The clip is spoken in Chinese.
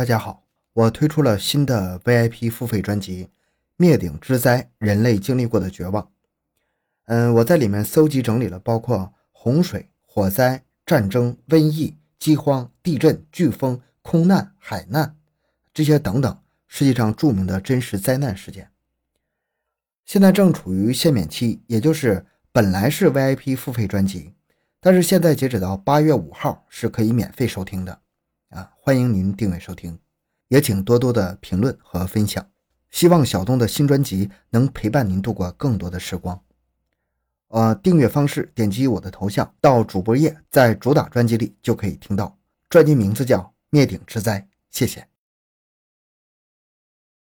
大家好，我推出了新的 VIP 付费专辑《灭顶之灾：人类经历过的绝望》。嗯，我在里面搜集整理了包括洪水、火灾、战争、瘟疫、饥荒、地震、飓风、空难、海难这些等等世界上著名的真实灾难事件。现在正处于限免期，也就是本来是 VIP 付费专辑，但是现在截止到八月五号是可以免费收听的。啊，欢迎您订阅收听，也请多多的评论和分享。希望小东的新专辑能陪伴您度过更多的时光。呃，订阅方式，点击我的头像到主播页，在主打专辑里就可以听到。专辑名字叫《灭顶之灾》，谢谢。